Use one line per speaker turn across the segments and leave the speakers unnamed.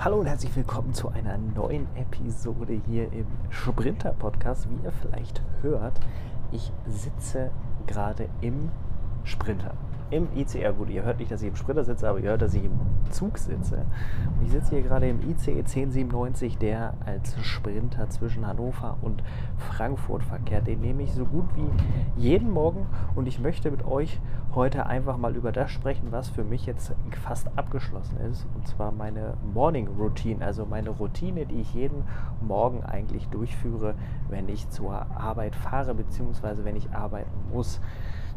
Hallo und herzlich willkommen zu einer neuen Episode hier im Sprinter Podcast. Wie ihr vielleicht hört, ich sitze gerade im Sprinter im ICE. Gut, ihr hört nicht, dass ich im Sprinter sitze, aber ihr hört, dass ich im Zug sitze. Und ich sitze hier gerade im ICE 1097, der als Sprinter zwischen Hannover und Frankfurt verkehrt. Den nehme ich so gut wie jeden Morgen und ich möchte mit euch heute einfach mal über das sprechen, was für mich jetzt fast abgeschlossen ist. Und zwar meine Morning Routine, also meine Routine, die ich jeden Morgen eigentlich durchführe, wenn ich zur Arbeit fahre, beziehungsweise wenn ich arbeiten muss.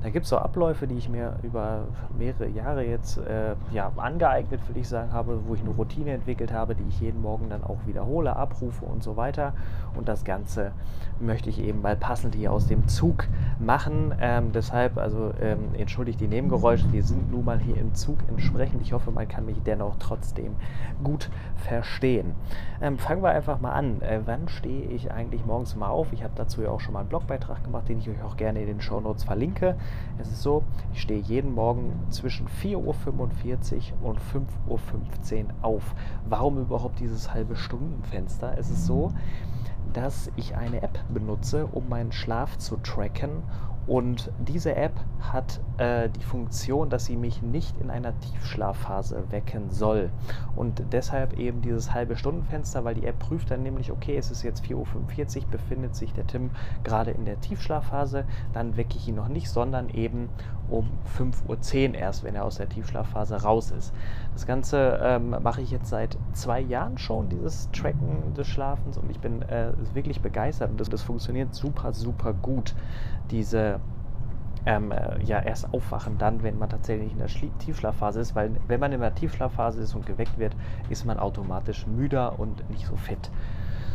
Da gibt es so Abläufe, die ich mir über mehrere Jahre jetzt äh, ja, angeeignet, würde ich sagen, habe, wo ich eine Routine entwickelt habe, die ich jeden Morgen dann auch wiederhole, abrufe und so weiter. Und das Ganze möchte ich eben mal passend hier aus dem Zug machen. Ähm, deshalb, also ähm, entschuldigt die Nebengeräusche, die sind nun mal hier im Zug entsprechend. Ich hoffe, man kann mich dennoch trotzdem gut verstehen. Ähm, fangen wir einfach mal an. Äh, wann stehe ich eigentlich morgens mal auf? Ich habe dazu ja auch schon mal einen Blogbeitrag gemacht, den ich euch auch gerne in den Show Notes verlinke. Es ist so, ich stehe jeden Morgen zwischen 4.45 Uhr und 5.15 Uhr auf. Warum überhaupt dieses halbe Stundenfenster? Es ist so, dass ich eine App benutze, um meinen Schlaf zu tracken und diese App hat äh, die Funktion, dass sie mich nicht in einer Tiefschlafphase wecken soll. Und deshalb eben dieses halbe Stundenfenster, weil die App prüft dann nämlich, okay, es ist jetzt 4.45 Uhr, befindet sich der Tim gerade in der Tiefschlafphase, dann wecke ich ihn noch nicht, sondern eben um 5.10 Uhr erst, wenn er aus der Tiefschlafphase raus ist. Das Ganze ähm, mache ich jetzt seit zwei Jahren schon, dieses Tracken des Schlafens, und ich bin äh, wirklich begeistert und das, das funktioniert super, super gut. Diese ähm, äh, ja erst aufwachen dann, wenn man tatsächlich in der Schlie Tiefschlafphase ist, weil wenn man in der Tiefschlafphase ist und geweckt wird, ist man automatisch müder und nicht so fit.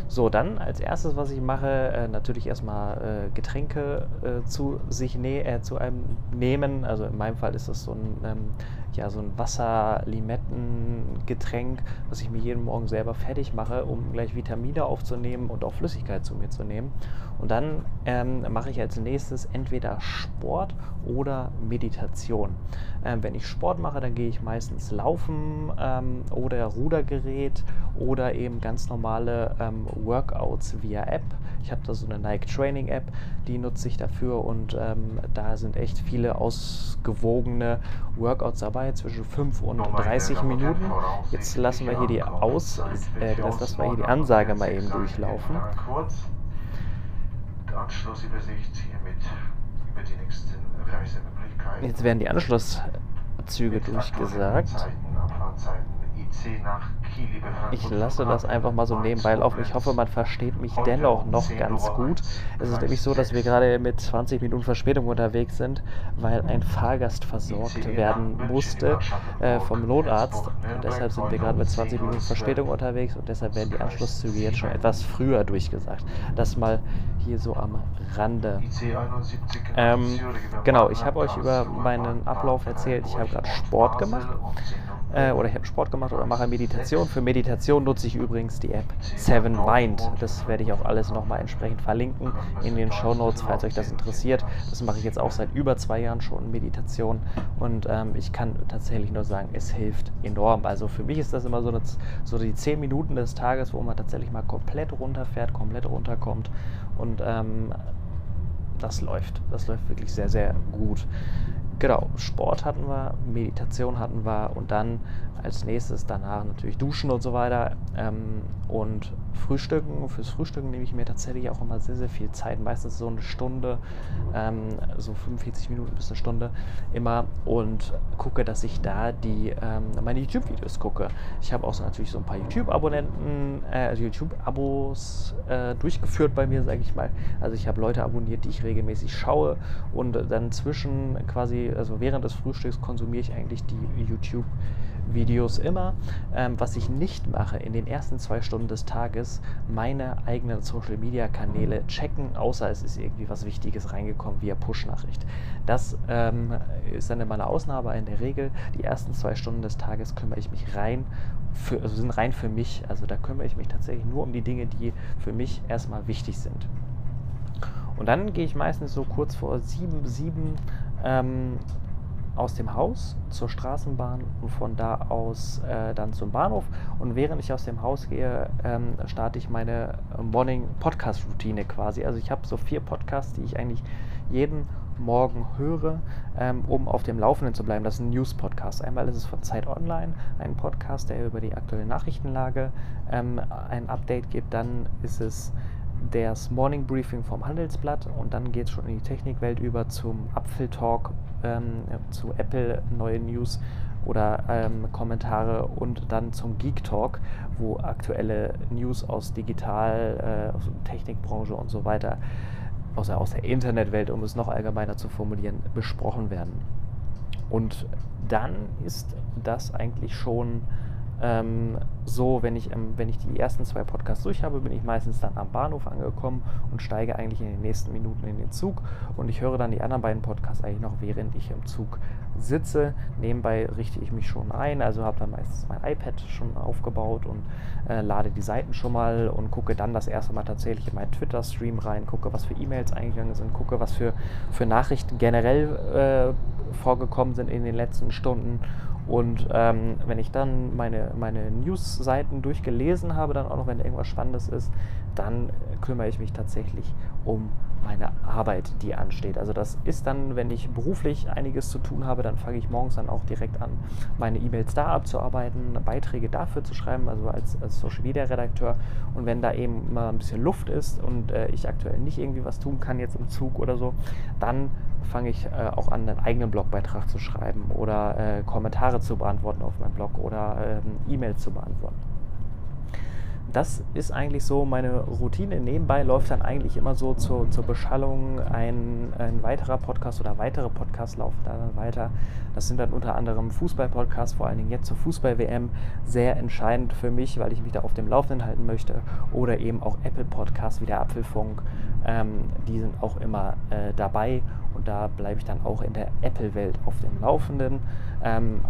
So, dann als erstes, was ich mache, äh, natürlich erstmal äh, Getränke äh, zu sich ne zu einem nehmen. Also in meinem Fall ist das so ein, ähm, ja, so ein Wasser-Limetten-Getränk, was ich mir jeden Morgen selber fertig mache, um gleich Vitamine aufzunehmen und auch Flüssigkeit zu mir zu nehmen. Und dann ähm, mache ich als nächstes entweder Sport oder Meditation. Ähm, wenn ich Sport mache, dann gehe ich meistens laufen ähm, oder Rudergerät oder eben ganz normale ähm, Workouts via App. Ich habe da so eine Nike Training App, die nutze ich dafür und ähm, da sind echt viele ausgewogene Workouts dabei, zwischen 5 und 30 Minuten. Jetzt lassen wir hier die Aus, äh, das lassen wir hier die Ansage mal eben durchlaufen. Anschlussübersicht hiermit über die nächsten Reisemöglichkeiten. Jetzt werden die Anschlusszüge durchgesagt. Ich lasse das einfach mal so nebenbei laufen. Ich hoffe, man versteht mich dennoch noch ganz gut. Es ist nämlich so, dass wir gerade mit 20 Minuten Verspätung unterwegs sind, weil ein Fahrgast versorgt werden musste äh, vom Notarzt. Und deshalb sind wir gerade mit 20 Minuten Verspätung unterwegs und deshalb werden die Anschlusszüge jetzt schon etwas früher durchgesagt. Das mal hier so am Rande. Ähm, genau, ich habe euch über meinen Ablauf erzählt. Ich habe gerade Sport gemacht äh, oder ich habe Sport gemacht oder mache Meditation. Für Meditation nutze ich übrigens die App Seven Mind. Das werde ich auch alles nochmal entsprechend verlinken in den Show Notes, falls euch das interessiert. Das mache ich jetzt auch seit über zwei Jahren schon Meditation und ähm, ich kann tatsächlich nur sagen, es hilft enorm. Also für mich ist das immer so, eine, so die zehn Minuten des Tages, wo man tatsächlich mal komplett runterfährt, komplett runterkommt und ähm, das läuft. Das läuft wirklich sehr, sehr gut. Genau, Sport hatten wir, Meditation hatten wir und dann als nächstes danach natürlich Duschen und so weiter. Ähm, und Frühstücken, fürs Frühstücken nehme ich mir tatsächlich auch immer sehr, sehr viel Zeit, meistens so eine Stunde, ähm, so 45 Minuten bis eine Stunde immer und gucke, dass ich da die, ähm, meine YouTube-Videos gucke. Ich habe auch so natürlich so ein paar YouTube-Abonnenten, äh, also YouTube-Abos äh, durchgeführt bei mir, sage ich mal. Also ich habe Leute abonniert, die ich regelmäßig schaue und dann zwischen quasi, also während des Frühstücks konsumiere ich eigentlich die YouTube-Videos Videos immer. Ähm, was ich nicht mache, in den ersten zwei Stunden des Tages meine eigenen Social Media Kanäle checken, außer es ist irgendwie was Wichtiges reingekommen via Push-Nachricht. Das ähm, ist dann immer eine Ausnahme. In der Regel, die ersten zwei Stunden des Tages kümmere ich mich rein, für, also sind rein für mich. Also da kümmere ich mich tatsächlich nur um die Dinge, die für mich erstmal wichtig sind. Und dann gehe ich meistens so kurz vor sieben, sieben ähm, aus dem Haus zur Straßenbahn und von da aus äh, dann zum Bahnhof. Und während ich aus dem Haus gehe, ähm, starte ich meine Morning Podcast Routine quasi. Also ich habe so vier Podcasts, die ich eigentlich jeden Morgen höre, ähm, um auf dem Laufenden zu bleiben. Das ist ein News-Podcast. Einmal ist es von Zeit Online, ein Podcast, der über die aktuelle Nachrichtenlage ähm, ein Update gibt. Dann ist es das Morning Briefing vom Handelsblatt und dann geht es schon in die Technikwelt über zum Apfeltalk, ähm, zu Apple neue News oder ähm, Kommentare und dann zum Geek Talk, wo aktuelle News aus Digital, äh, aus Technikbranche und so weiter, der, aus der Internetwelt, um es noch allgemeiner zu formulieren, besprochen werden. Und dann ist das eigentlich schon ähm, so, wenn ich, ähm, wenn ich die ersten zwei Podcasts durch habe, bin ich meistens dann am Bahnhof angekommen und steige eigentlich in den nächsten Minuten in den Zug. Und ich höre dann die anderen beiden Podcasts eigentlich noch, während ich im Zug sitze. Nebenbei richte ich mich schon ein, also habe dann meistens mein iPad schon aufgebaut und äh, lade die Seiten schon mal und gucke dann das erste Mal tatsächlich in meinen Twitter-Stream rein, gucke, was für E-Mails eingegangen sind, gucke, was für, für Nachrichten generell äh, vorgekommen sind in den letzten Stunden. Und ähm, wenn ich dann meine, meine News-Seiten durchgelesen habe, dann auch noch, wenn irgendwas Spannendes ist, dann kümmere ich mich tatsächlich um meine Arbeit, die ansteht. Also das ist dann, wenn ich beruflich einiges zu tun habe, dann fange ich morgens dann auch direkt an, meine E-Mails da abzuarbeiten, Beiträge dafür zu schreiben, also als, als Social Media Redakteur. Und wenn da eben mal ein bisschen Luft ist und äh, ich aktuell nicht irgendwie was tun kann, jetzt im Zug oder so, dann fange ich äh, auch an, einen eigenen Blogbeitrag zu schreiben oder äh, Kommentare zu beantworten auf meinem Blog oder ähm, E-Mails zu beantworten das ist eigentlich so meine Routine. Nebenbei läuft dann eigentlich immer so zur, zur Beschallung ein, ein weiterer Podcast oder weitere Podcasts laufen da dann weiter. Das sind dann unter anderem Fußball-Podcasts, vor allen Dingen jetzt zur Fußball-WM, sehr entscheidend für mich, weil ich mich da auf dem Laufenden halten möchte. Oder eben auch Apple-Podcasts wie der Apfelfunk, ähm, die sind auch immer äh, dabei und da bleibe ich dann auch in der Apple-Welt auf dem Laufenden. Ähm,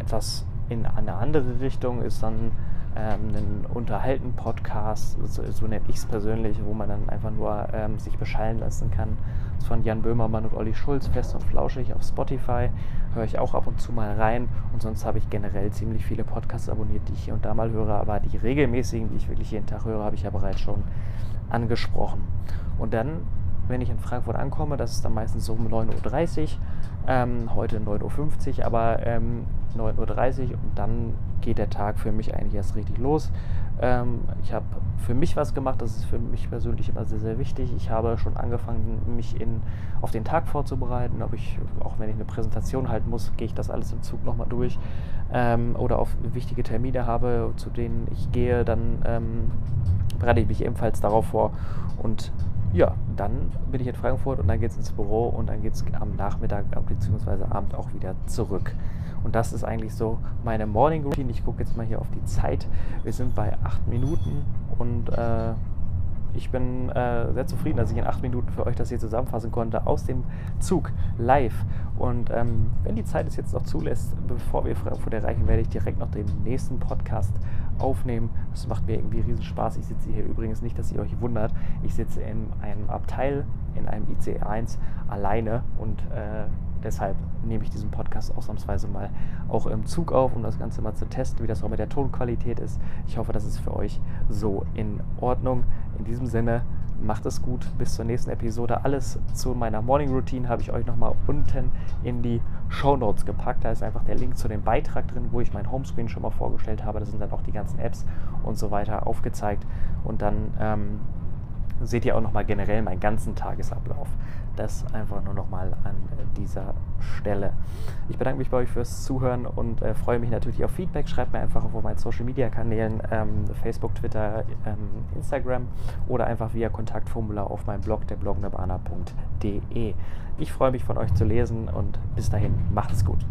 etwas in eine andere Richtung ist dann ähm, einen Unterhalten-Podcast, so, so nenne ich es persönlich, wo man dann einfach nur ähm, sich beschallen lassen kann. Das ist von Jan Böhmermann und Olli Schulz, fest und flauschig auf Spotify. Höre ich auch ab und zu mal rein. Und sonst habe ich generell ziemlich viele Podcasts abonniert, die ich hier und da mal höre. Aber die regelmäßigen, die ich wirklich jeden Tag höre, habe ich ja bereits schon angesprochen. Und dann, wenn ich in Frankfurt ankomme, das ist dann meistens so um 9.30 Uhr, ähm, heute 9.50 Uhr, aber ähm, 9.30 Uhr und dann geht der Tag für mich eigentlich erst richtig los. Ähm, ich habe für mich was gemacht, das ist für mich persönlich immer sehr, sehr wichtig. Ich habe schon angefangen, mich in, auf den Tag vorzubereiten. Ob ich, auch wenn ich eine Präsentation halten muss, gehe ich das alles im Zug nochmal durch. Ähm, oder auf wichtige Termine habe, zu denen ich gehe, dann ähm, bereite ich mich ebenfalls darauf vor und ja, dann bin ich in Frankfurt und dann geht es ins Büro und dann geht es am Nachmittag bzw. Abend auch wieder zurück. Und das ist eigentlich so meine Morning Routine. Ich gucke jetzt mal hier auf die Zeit. Wir sind bei acht Minuten und äh, ich bin äh, sehr zufrieden, dass ich in acht Minuten für euch das hier zusammenfassen konnte aus dem Zug live. Und ähm, wenn die Zeit es jetzt noch zulässt, bevor wir Frankfurt erreichen, werde ich direkt noch den nächsten Podcast aufnehmen. Das macht mir irgendwie riesen Spaß. Ich sitze hier übrigens nicht, dass ihr euch wundert. Ich sitze in einem Abteil, in einem ICE 1 alleine und äh, deshalb nehme ich diesen Podcast ausnahmsweise mal auch im Zug auf, um das Ganze mal zu testen, wie das auch mit der Tonqualität ist. Ich hoffe, das ist für euch so in Ordnung. In diesem Sinne, macht es gut. Bis zur nächsten Episode. Alles zu meiner Morning Routine habe ich euch nochmal unten in die Show Notes gepackt. Da ist einfach der Link zu dem Beitrag drin, wo ich mein Homescreen schon mal vorgestellt habe. Da sind dann auch die ganzen Apps und so weiter aufgezeigt. Und dann ähm, seht ihr auch nochmal generell meinen ganzen Tagesablauf. Das einfach nur nochmal an dieser Stelle. Ich bedanke mich bei euch fürs Zuhören und äh, freue mich natürlich auf Feedback. Schreibt mir einfach auf meinen Social Media Kanälen, ähm, Facebook, Twitter, ähm, Instagram oder einfach via Kontaktformular auf meinem Blog, der blognerbana.de. Ich freue mich von euch zu lesen und bis dahin, macht es gut.